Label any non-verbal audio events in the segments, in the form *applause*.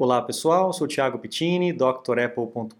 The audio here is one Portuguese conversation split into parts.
Olá pessoal, sou Thiago Pittini, drapple.com.br.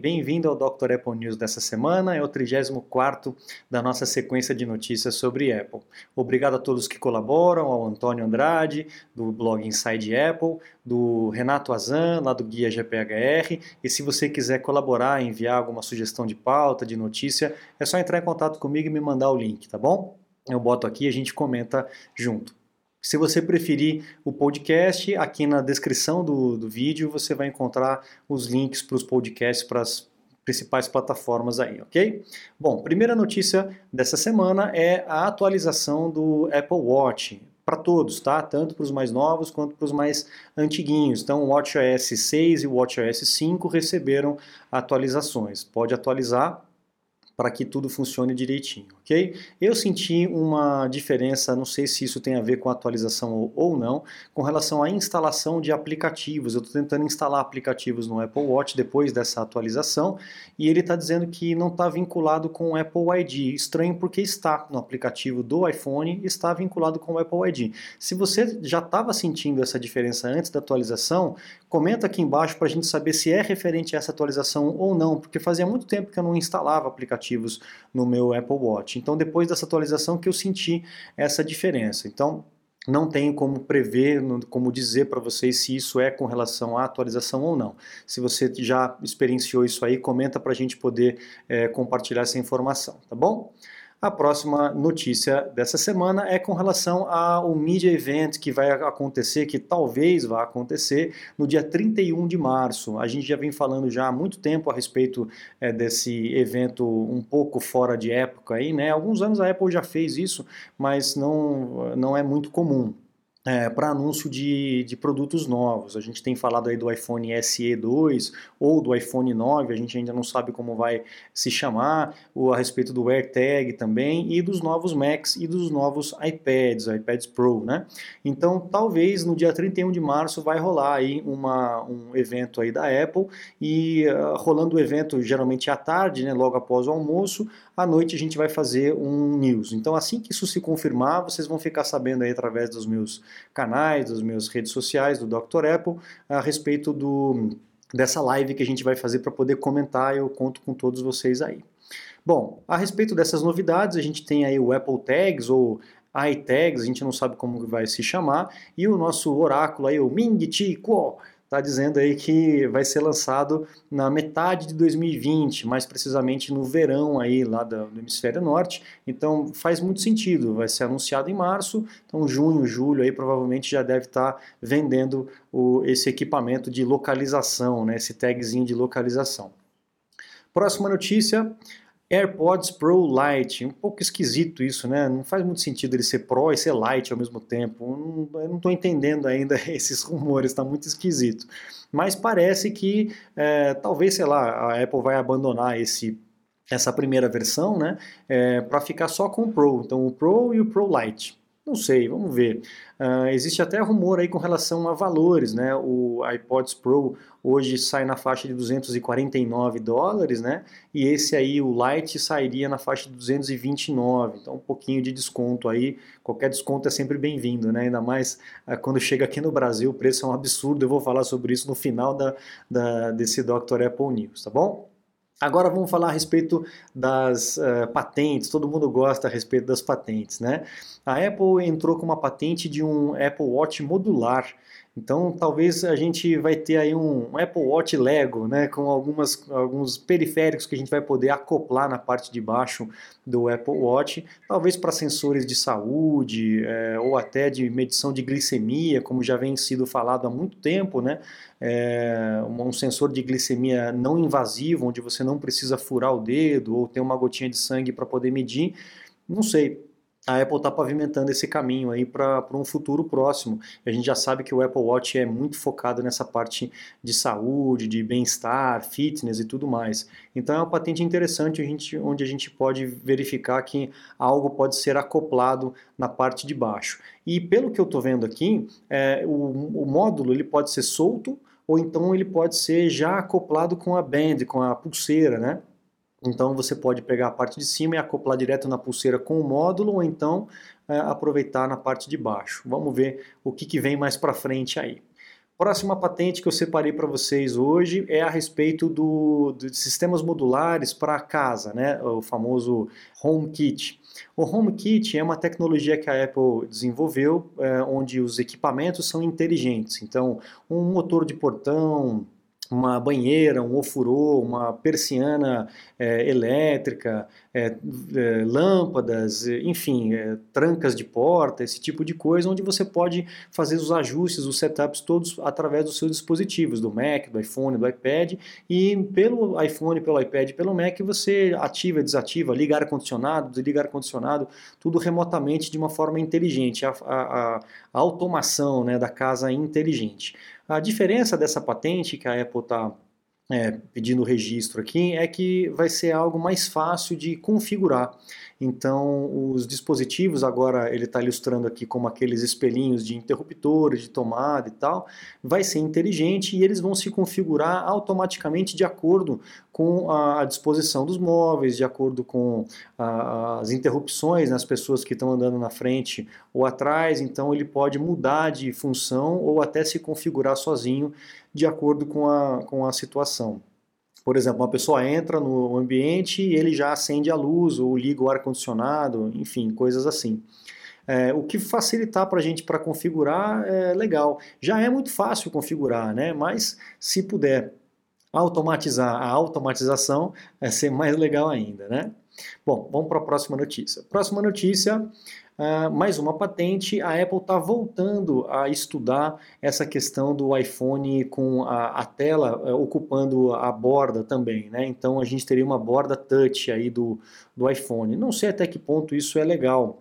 Bem-vindo ao Dr. Apple News dessa semana, é o 34 da nossa sequência de notícias sobre Apple. Obrigado a todos que colaboram, ao Antônio Andrade, do blog Inside Apple, do Renato Azan, lá do Guia GPHR. E se você quiser colaborar, enviar alguma sugestão de pauta, de notícia, é só entrar em contato comigo e me mandar o link, tá bom? Eu boto aqui e a gente comenta junto. Se você preferir o podcast, aqui na descrição do, do vídeo você vai encontrar os links para os podcasts para as principais plataformas aí, ok? Bom, primeira notícia dessa semana é a atualização do Apple Watch para todos, tá? Tanto para os mais novos quanto para os mais antiguinhos. Então, o WatchOS 6 e o WatchOS 5 receberam atualizações. Pode atualizar para que tudo funcione direitinho, ok? Eu senti uma diferença, não sei se isso tem a ver com a atualização ou não, com relação à instalação de aplicativos. Eu estou tentando instalar aplicativos no Apple Watch depois dessa atualização e ele está dizendo que não está vinculado com o Apple ID. Estranho porque está no aplicativo do iPhone, está vinculado com o Apple ID. Se você já estava sentindo essa diferença antes da atualização, comenta aqui embaixo para a gente saber se é referente a essa atualização ou não, porque fazia muito tempo que eu não instalava aplicativo aplicativos no meu Apple Watch. Então, depois dessa atualização que eu senti essa diferença. Então, não tenho como prever, como dizer para vocês se isso é com relação à atualização ou não. Se você já experienciou isso aí, comenta para a gente poder é, compartilhar essa informação, tá bom? A próxima notícia dessa semana é com relação ao Media Event que vai acontecer, que talvez vá acontecer no dia 31 de março. A gente já vem falando já há muito tempo a respeito é, desse evento um pouco fora de época aí, né? Alguns anos a Apple já fez isso, mas não, não é muito comum é, para anúncio de, de produtos novos. A gente tem falado aí do iPhone SE 2 ou do iPhone 9, a gente ainda não sabe como vai se chamar, ou a respeito do AirTag também, e dos novos Macs e dos novos iPads, iPads Pro, né? Então, talvez no dia 31 de março vai rolar aí uma, um evento aí da Apple, e uh, rolando o evento geralmente à tarde, né, logo após o almoço, à noite a gente vai fazer um news. Então, assim que isso se confirmar, vocês vão ficar sabendo aí através dos meus canais, das minhas redes sociais, do Dr. Apple, a respeito do, dessa live que a gente vai fazer para poder comentar. Eu conto com todos vocês aí. Bom, a respeito dessas novidades, a gente tem aí o Apple Tags ou iTags, a gente não sabe como vai se chamar, e o nosso oráculo aí, o Ming Chi Kuo, está dizendo aí que vai ser lançado na metade de 2020, mais precisamente no verão aí lá do, hemisfério norte. Então faz muito sentido, vai ser anunciado em março, então junho, julho aí provavelmente já deve estar tá vendendo o, esse equipamento de localização, né, esse tagzinho de localização. Próxima notícia, AirPods Pro Lite, um pouco esquisito isso, né? Não faz muito sentido ele ser Pro e ser Lite ao mesmo tempo. Eu não estou entendendo ainda *laughs* esses rumores, está muito esquisito. Mas parece que é, talvez, sei lá, a Apple vai abandonar esse essa primeira versão, né, é, para ficar só com o Pro. Então o Pro e o Pro Lite. Não sei, vamos ver. Uh, existe até rumor aí com relação a valores, né? O iPods Pro hoje sai na faixa de 249 dólares, né? E esse aí, o Lite, sairia na faixa de 229. Então, um pouquinho de desconto aí. Qualquer desconto é sempre bem-vindo, né? Ainda mais uh, quando chega aqui no Brasil, o preço é um absurdo. Eu vou falar sobre isso no final da, da desse Dr. Apple News, tá bom? Agora vamos falar a respeito das uh, patentes, todo mundo gosta a respeito das patentes, né? A Apple entrou com uma patente de um Apple Watch modular, então talvez a gente vai ter aí um, Apple Watch Lego, né, com algumas, alguns periféricos que a gente vai poder acoplar na parte de baixo do Apple Watch, talvez para sensores de saúde é, ou até de medição de glicemia, como já vem sido falado há muito tempo, né, é, um sensor de glicemia não invasivo, onde você não precisa furar o dedo ou ter uma gotinha de sangue para poder medir, não sei, a Apple está pavimentando esse caminho aí para um futuro próximo. A gente já sabe que o Apple Watch é muito focado nessa parte de saúde, de bem-estar, fitness e tudo mais. Então é uma patente interessante a gente, onde a gente pode verificar que algo pode ser acoplado na parte de baixo. E pelo que eu estou vendo aqui, é, o, o módulo ele pode ser solto ou então ele pode ser já acoplado com a band, com a pulseira, né? Então você pode pegar a parte de cima e acoplar direto na pulseira com o módulo ou então é, aproveitar na parte de baixo. Vamos ver o que, que vem mais para frente aí. Próxima patente que eu separei para vocês hoje é a respeito do, de sistemas modulares para casa, né? o famoso HomeKit. O HomeKit é uma tecnologia que a Apple desenvolveu, é, onde os equipamentos são inteligentes. Então, um motor de portão, uma banheira, um ofurô, uma persiana é, elétrica, é, é, lâmpadas, enfim, é, trancas de porta, esse tipo de coisa, onde você pode fazer os ajustes, os setups todos através dos seus dispositivos, do Mac, do iPhone, do iPad, e pelo iPhone, pelo iPad, pelo Mac, você ativa, desativa, liga ar-condicionado, desliga ar-condicionado, tudo remotamente de uma forma inteligente, a, a, a automação né, da casa inteligente. A diferença dessa patente que a Apple está é, pedindo registro aqui é que vai ser algo mais fácil de configurar. Então, os dispositivos, agora ele está ilustrando aqui como aqueles espelhinhos de interruptores, de tomada e tal, vai ser inteligente e eles vão se configurar automaticamente de acordo com a, disposição dos móveis, de acordo com as interrupções nas pessoas que estão andando na frente ou atrás. Então, ele pode mudar de função ou até se configurar sozinho de acordo com a, com a situação. Por exemplo, uma pessoa entra no ambiente e ele já acende a luz ou liga o ar-condicionado, enfim, coisas assim. É, o que facilitar para a gente para configurar é legal. Já é muito fácil configurar, né? mas se puder automatizar a automatização, vai ser mais legal ainda. Né? Bom, vamos para a próxima notícia. Próxima notícia Uh, mais uma patente, a Apple está voltando a estudar essa questão do iPhone com a, a tela uh, ocupando a borda também, né? Então a gente teria uma borda touch aí do, do iPhone. Não sei até que ponto isso é legal.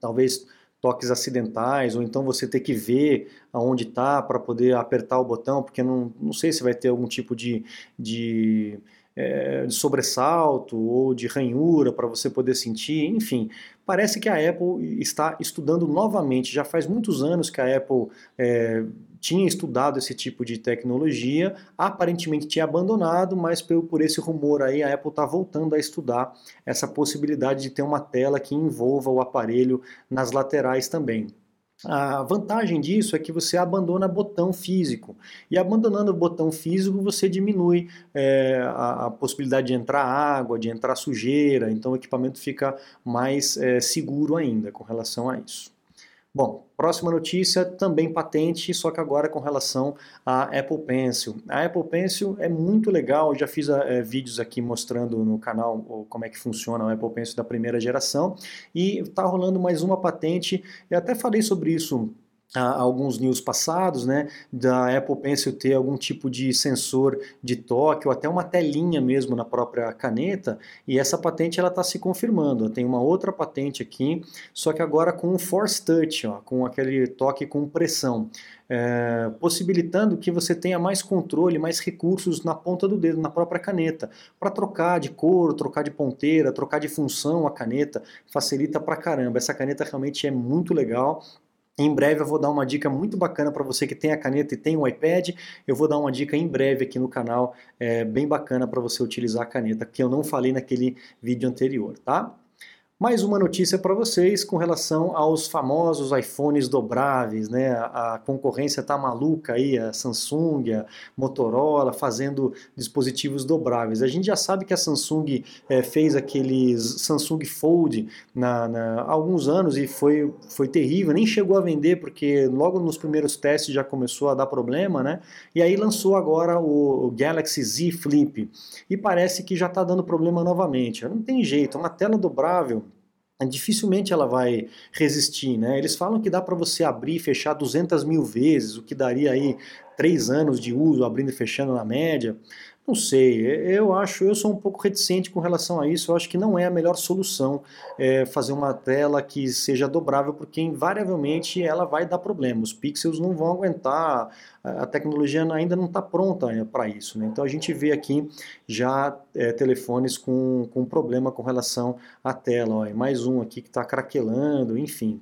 Talvez toques acidentais, ou então você ter que ver aonde está para poder apertar o botão, porque não, não sei se vai ter algum tipo de, de é, de sobressalto ou de ranhura para você poder sentir, enfim. Parece que a Apple está estudando novamente. Já faz muitos anos que a Apple é, tinha estudado esse tipo de tecnologia, aparentemente tinha abandonado, mas por, por esse rumor aí, a Apple está voltando a estudar essa possibilidade de ter uma tela que envolva o aparelho nas laterais também. A vantagem disso é que você abandona botão físico. E abandonando o botão físico, você diminui é, a, a, possibilidade de entrar água, de entrar sujeira, então o equipamento fica mais é, seguro ainda com relação a isso. Bom, próxima notícia, também patente, só que agora com relação à Apple Pencil. A Apple Pencil é muito legal, já fiz é, vídeos aqui mostrando no canal como é que funciona o Apple Pencil da primeira geração, e está rolando mais uma patente, eu até falei sobre isso alguns news passados, né, da Apple Pencil ter algum tipo de sensor de toque ou até uma telinha mesmo na própria caneta, e essa patente ela está se confirmando. Tem uma outra patente aqui, só que agora com Force Touch, ó, com aquele toque com pressão, é, possibilitando que você tenha mais controle, mais recursos na ponta do dedo, na própria caneta, para trocar de cor, trocar de ponteira, trocar de função a caneta, facilita pra caramba. Essa caneta realmente é muito legal em breve eu vou dar uma dica muito bacana para você que tem a caneta e tem um iPad. Eu vou dar uma dica em breve aqui no canal, é, bem bacana para você utilizar a caneta, que eu não falei naquele vídeo anterior, tá? Mais uma notícia para vocês com relação aos famosos iPhones dobráveis, né? A concorrência tá maluca aí, a Samsung, a Motorola fazendo dispositivos dobráveis. A gente já sabe que a Samsung é, fez aqueles Samsung Fold na, na, há alguns anos e foi, foi terrível, nem chegou a vender porque logo nos primeiros testes já começou a dar problema, né? E aí lançou agora o, o Galaxy Z Flip e parece que já está dando problema novamente. Não tem jeito, uma tela dobrável dificilmente ela vai resistir, né? Eles falam que dá para você abrir e fechar 200 mil vezes, o que daria aí três anos de uso, abrindo e fechando na média. Não sei, eu acho, eu sou um pouco reticente com relação a isso, eu acho que não é a melhor solução é, fazer uma tela que seja dobrável, porque invariavelmente ela vai dar problema, os pixels não vão aguentar, a tecnologia ainda não está pronta é, para isso, né? então a gente vê aqui já é, telefones com, com problema com relação à tela, ó, mais um aqui que está craquelando, enfim.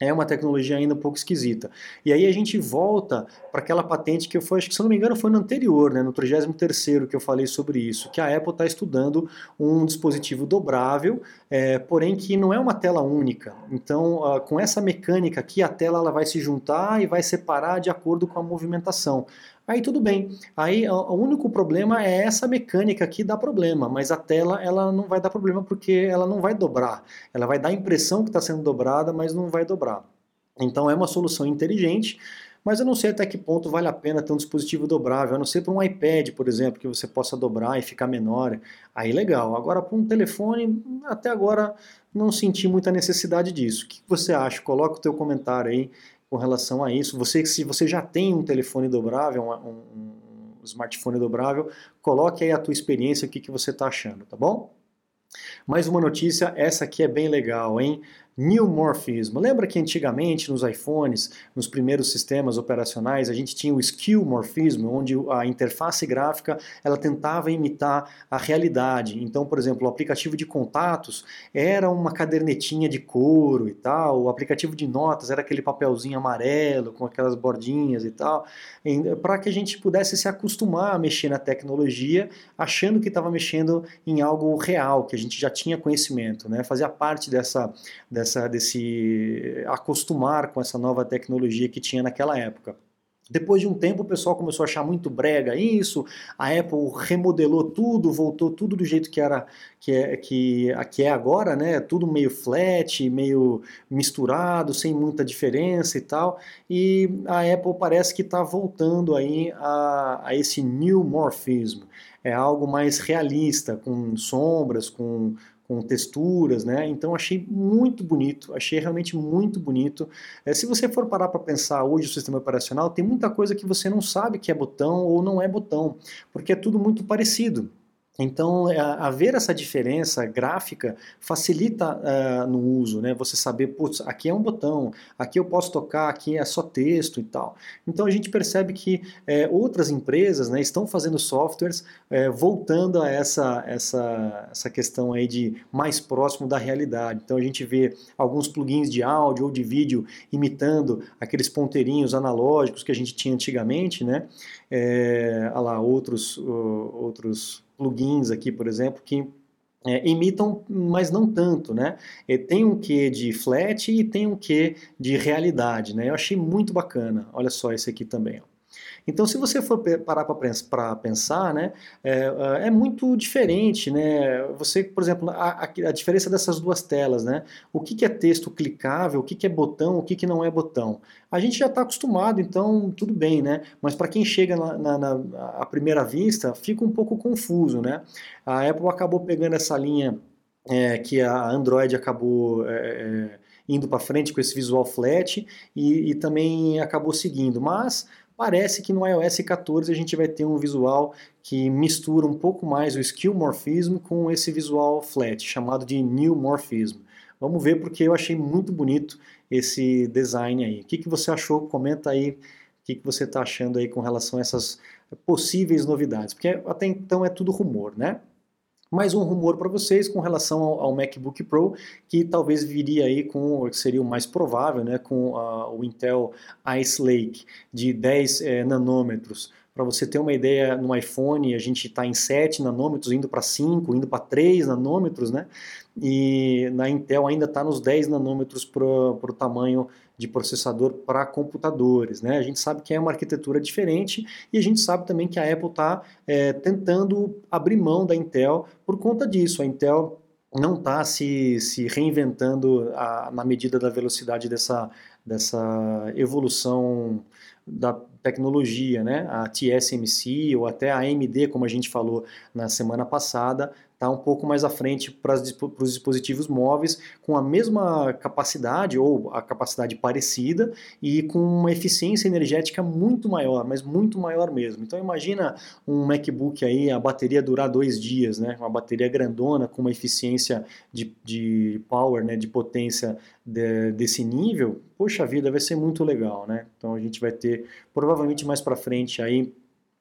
É uma tecnologia ainda um pouco esquisita. E aí a gente volta para aquela patente que eu foi, acho que se não me engano foi no anterior, né, no 33 que eu falei sobre isso, que a Apple está estudando um dispositivo dobrável, é, porém que não é uma tela única. Então, uh, com essa mecânica aqui, a tela ela vai se juntar e vai separar de acordo com a movimentação. Aí tudo bem. Aí o único problema é essa mecânica que dá problema, mas a tela ela não vai dar problema porque ela não vai dobrar. Ela vai dar a impressão que está sendo dobrada, mas não vai dobrar. Então é uma solução inteligente, mas eu não sei até que ponto vale a pena ter um dispositivo dobrável, a não ser para um iPad, por exemplo, que você possa dobrar e ficar menor. Aí legal. Agora para um telefone, até agora não senti muita necessidade disso. O que você acha? Coloca o teu comentário aí com relação a isso. Você, se você já tem um telefone dobrável, um, um, um smartphone dobrável, coloque aí a tua experiência, o que, que você está achando, tá bom? Mais uma notícia, essa aqui é bem legal, hein? Neomorphismo. Lembra que antigamente nos iPhones, nos primeiros sistemas operacionais, a gente tinha o skeuomorphismo, onde a interface gráfica ela tentava imitar a realidade. Então, por exemplo, o aplicativo de contatos era uma cadernetinha de couro e tal, o aplicativo de notas era aquele papelzinho amarelo com aquelas bordinhas e tal, para que a gente pudesse se acostumar a mexer na tecnologia, achando que estava mexendo em algo real, que a gente já tinha conhecimento, né? Fazia parte dessa, dessa dessa, desse acostumar com essa nova tecnologia que tinha naquela época. Depois de um tempo, o pessoal começou a achar muito brega isso, a Apple remodelou tudo, voltou tudo do jeito que era que é, que, que é agora, né? Tudo meio flat, meio misturado, sem muita diferença e tal. E a Apple parece que está voltando aí a, a esse new morphism. É algo mais realista, com sombras, com, com texturas, né? Então achei muito bonito, achei realmente muito bonito. É, se você for parar para pensar hoje o sistema operacional, tem muita coisa que você não sabe que é botão ou não é botão, porque é tudo muito parecido. Então, é, haver essa diferença gráfica facilita uh, no uso, né? Você saber, putz, aqui é um botão, aqui eu posso tocar, aqui é só texto e tal. Então, a gente percebe que é, outras empresas né, estão fazendo softwares é, voltando a essa, essa, essa questão aí de mais próximo da realidade. Então, a gente vê alguns plugins de áudio ou de vídeo imitando aqueles ponteirinhos analógicos que a gente tinha antigamente, né? É, lá, outros, uh, outros plugins aqui, por exemplo, que é, imitam, mas não tanto, né? E tem um quê de flat e tem um quê de realidade, né? Eu achei muito bacana. Olha só esse aqui também, ó. Então, se você for parar para pensar, né, é, é, é, muito diferente, né? Você, por exemplo, a, a, diferença dessas duas telas, né? O que, que é texto clicável, o que, que é botão, o que, que não é botão. A gente já está acostumado, então tudo bem, né? Mas para quem chega na, na, na à primeira vista, fica um pouco confuso, né? A Apple acabou pegando essa linha é, que a Android acabou é, é indo para frente com esse visual flat e, e, também acabou seguindo. Mas Parece que no iOS 14 a gente vai ter um visual que mistura um pouco mais o skill morphism com esse visual flat, chamado de new morphism. Vamos ver porque eu achei muito bonito esse design aí. O que, que você achou? Comenta aí o que, que você está achando aí com relação a essas possíveis novidades, porque até então é tudo rumor, né? Mais um rumor para vocês com relação ao, MacBook Pro, que talvez viria aí com, seria o mais provável, né, com uh, o Intel Ice Lake de 10 eh, nanômetros. Para você ter uma ideia, no iPhone a gente está em 7 nanômetros, indo para 5, indo para 3 nanômetros, né? E na Intel ainda está nos 10 nanômetros para o tamanho de processador para computadores. Né? A gente sabe que é uma arquitetura diferente e a gente sabe também que a Apple está é, tentando abrir mão da Intel por conta disso. A Intel não está se, se reinventando a, na medida da velocidade dessa, dessa evolução da tecnologia, né? A TSMC ou até a AMD, como a gente falou na semana passada, está um pouco mais à frente para os dispositivos móveis com a mesma capacidade ou a capacidade parecida e com uma eficiência energética muito maior, mas muito maior mesmo. Então imagina um MacBook aí, a bateria durar dois dias, né? Uma bateria grandona com uma eficiência de, de power, né? De potência de, desse nível. Poxa vida, vai ser muito legal, né? Então a gente vai ter provavelmente mais para frente aí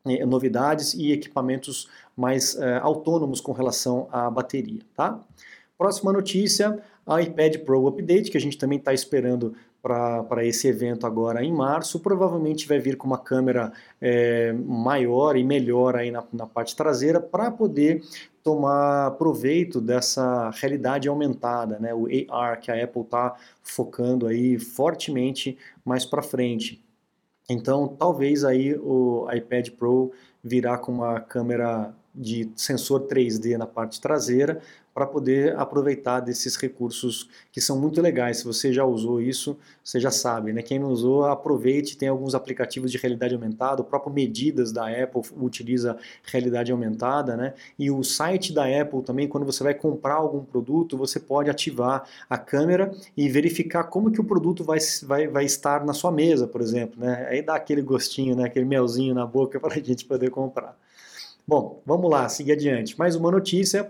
é, novidades e equipamentos mais é, autônomos com relação à bateria. Tá? Próxima notícia, a iPad Pro Update, que a gente também está esperando para esse evento agora em março, provavelmente vai vir com uma câmera é, maior e melhor aí na, na parte traseira para poder tomar proveito dessa realidade aumentada, né, o AR que a Apple está focando aí fortemente mais para frente. Então, talvez aí o iPad Pro virá com uma câmera de sensor 3D na parte traseira para poder aproveitar desses recursos que são muito legais. Se você já usou isso, você já sabe, né? Quem não usou, aproveite, tem alguns aplicativos de realidade aumentada, o próprio Medidas da Apple utiliza realidade aumentada, né? E o site da Apple também, quando você vai comprar algum produto, você pode ativar a câmera e verificar como que o produto vai, vai, vai estar na sua mesa, por exemplo, né? Aí dá aquele gostinho, né? Aquele melzinho na boca para a *laughs* gente poder comprar. Bom, vamos lá, seguir adiante. Mais uma notícia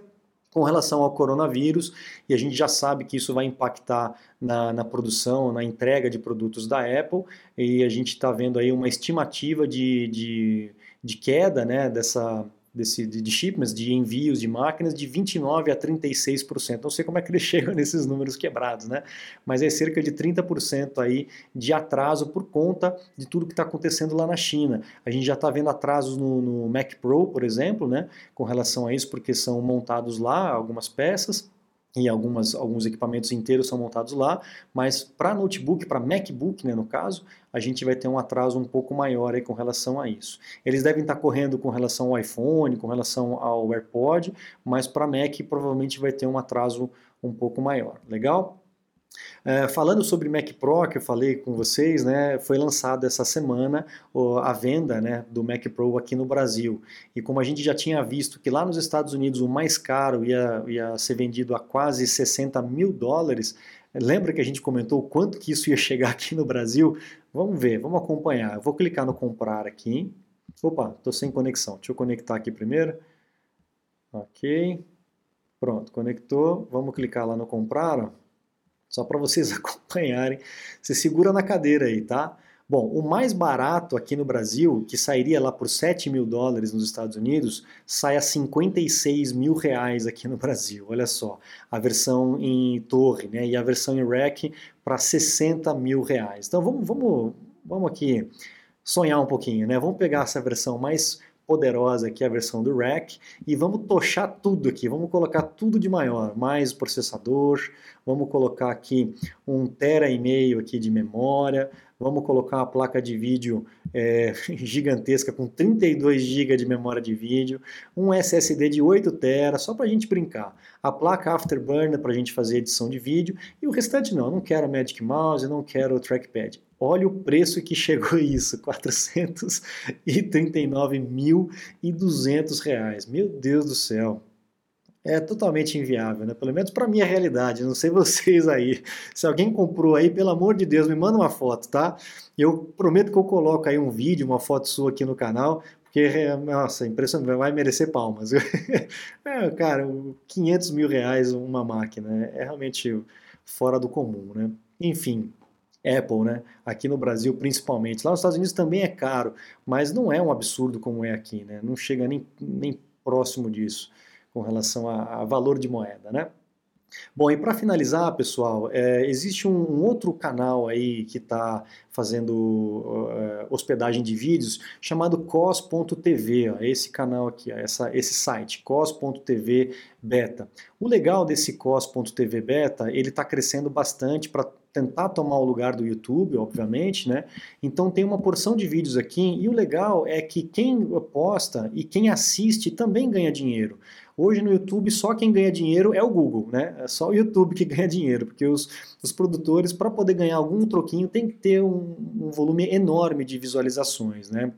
com relação ao coronavírus, e a gente já sabe que isso vai impactar na, na produção, na entrega de produtos da Apple, e a gente está vendo aí uma estimativa de, de, de queda né, dessa, desse, de shipments, de envios de máquinas, de 29% a 36%. Não sei como é que eles *laughs* chegam nesses números quebrados, né? Mas é cerca de 30% aí de atraso por conta de tudo que está acontecendo lá na China. A gente já está vendo atrasos no, no Mac Pro, por exemplo, né? Com relação a isso, porque são montados lá algumas peças e algumas, alguns equipamentos inteiros são montados lá, mas para notebook, para MacBook, né, no caso, a gente vai ter um atraso um pouco maior aí com relação a isso. Eles devem estar correndo com relação ao iPhone, com relação ao AirPod, mas para Mac provavelmente vai ter um atraso um pouco maior. Legal? É, falando sobre Mac Pro, que eu falei com vocês, né, foi lançado essa semana a venda né, do Mac Pro aqui no Brasil. E como a gente já tinha visto que lá nos Estados Unidos o mais caro ia, ia ser vendido a quase 60 mil dólares, lembra que a gente comentou quanto que isso ia chegar aqui no Brasil? Vamos ver, vamos acompanhar. Eu vou clicar no comprar aqui. Opa, estou sem conexão. Deixa eu conectar aqui primeiro. Ok. Pronto, conectou. Vamos clicar lá no comprar. Ó. Só para vocês *laughs* acompanharem. Você segura na cadeira aí, tá? Bom, o mais barato aqui no Brasil, que sairia lá por 7 mil dólares nos Estados Unidos, sai a 56 mil reais aqui no Brasil. Olha só, a versão em torre, né? E a versão em rack para 60 mil reais. Então vamos, vamos, vamos aqui sonhar um pouquinho, né? Vamos pegar essa versão mais poderosa aqui, a versão do rack, e vamos tochar tudo aqui, vamos colocar tudo de maior, mais processador, vamos colocar aqui um tera e meio aqui de memória, vamos colocar uma placa de vídeo é, *laughs* gigantesca com 32 GB de memória de vídeo, um SSD de 8 TB, só para a gente brincar. A placa Afterburner para a gente fazer edição de vídeo e o restante não, não quero Magic Mouse, não quero trackpad. Olha o preço que *laughs* chegou isso, R$ 439.200. Meu Deus do céu. É totalmente inviável, né? Pelo menos para minha realidade. Não sei *laughs* vocês aí. Se alguém comprou aí, pelo amor de Deus, me manda uma foto, tá? Eu prometo que eu coloco aí um vídeo, uma foto sua aqui no canal, porque, nossa, impressionante, vai merecer palmas. *laughs* é, cara, 500 mil reais uma máquina, né? é realmente fora do comum, né? Enfim, Apple, né? Aqui no Brasil, principalmente. Lá nos Estados Unidos também é caro, mas não é um absurdo como é aqui, né? Não chega nem, nem próximo disso com relação a, a valor de moeda, né? Bom, e para finalizar, pessoal, é, existe um, um, outro canal aí que está fazendo uh, hospedagem de vídeos chamado cos.tv, esse canal aqui, ó, essa, esse site, cos.tv beta. O legal desse cos.tv beta, ele está crescendo bastante para tentar tomar o lugar do YouTube, obviamente, né? Então tem uma porção de vídeos aqui e o legal é que quem posta e quem assiste também ganha dinheiro. Hoje no YouTube só quem ganha dinheiro é o Google, né? É só o YouTube que *laughs* ganha dinheiro, porque os, os produtores, para poder ganhar algum troquinho, tem que ter um, um volume enorme de visualizações, né?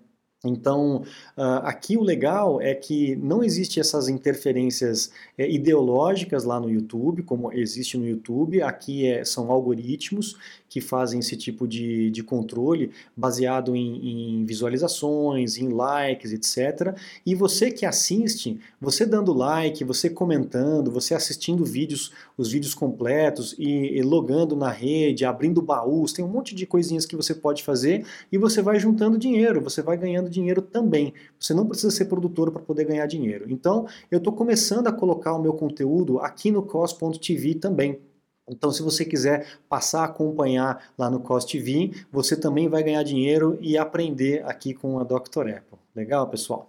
Então, uh, aqui o legal é que não existe essas interferências é, ideológicas lá no YouTube, como existe no YouTube. Aqui é, são algoritmos que fazem esse tipo de, de controle baseado em, em, visualizações, em likes, etc. E você que assiste, você dando like, você comentando, você assistindo vídeos, os vídeos completos e, e logando na rede, abrindo baús, tem um monte de coisinhas que você pode fazer e você vai juntando dinheiro, você vai ganhando dinheiro também. Você não precisa ser produtor para poder ganhar dinheiro. Então, eu estou começando a colocar o meu conteúdo aqui no cos.tv também Então, se você quiser passar a acompanhar lá no Cost TV, você também vai ganhar dinheiro e aprender aqui com a Dr. Apple. Legal, pessoal?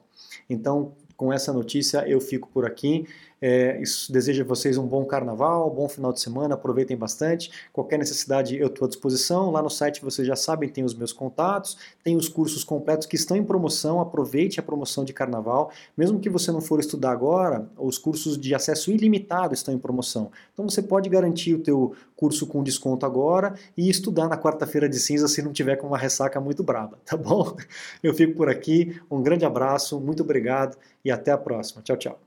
Então, com essa notícia, eu fico por aqui. É, desejo a vocês um bom carnaval, bom final de semana, aproveitem bastante. Qualquer necessidade eu estou à disposição. Lá no site vocês já sabem, tem os meus contatos, tem os cursos completos que estão em promoção. Aproveite a promoção de carnaval. Mesmo que você não for estudar agora, os cursos de acesso ilimitado estão em promoção. Então você pode garantir o teu curso com desconto agora e estudar na quarta-feira de cinza se não tiver com uma ressaca muito brava, tá bom? Eu fico por aqui. Um grande abraço, muito obrigado e até a próxima. Tchau, tchau.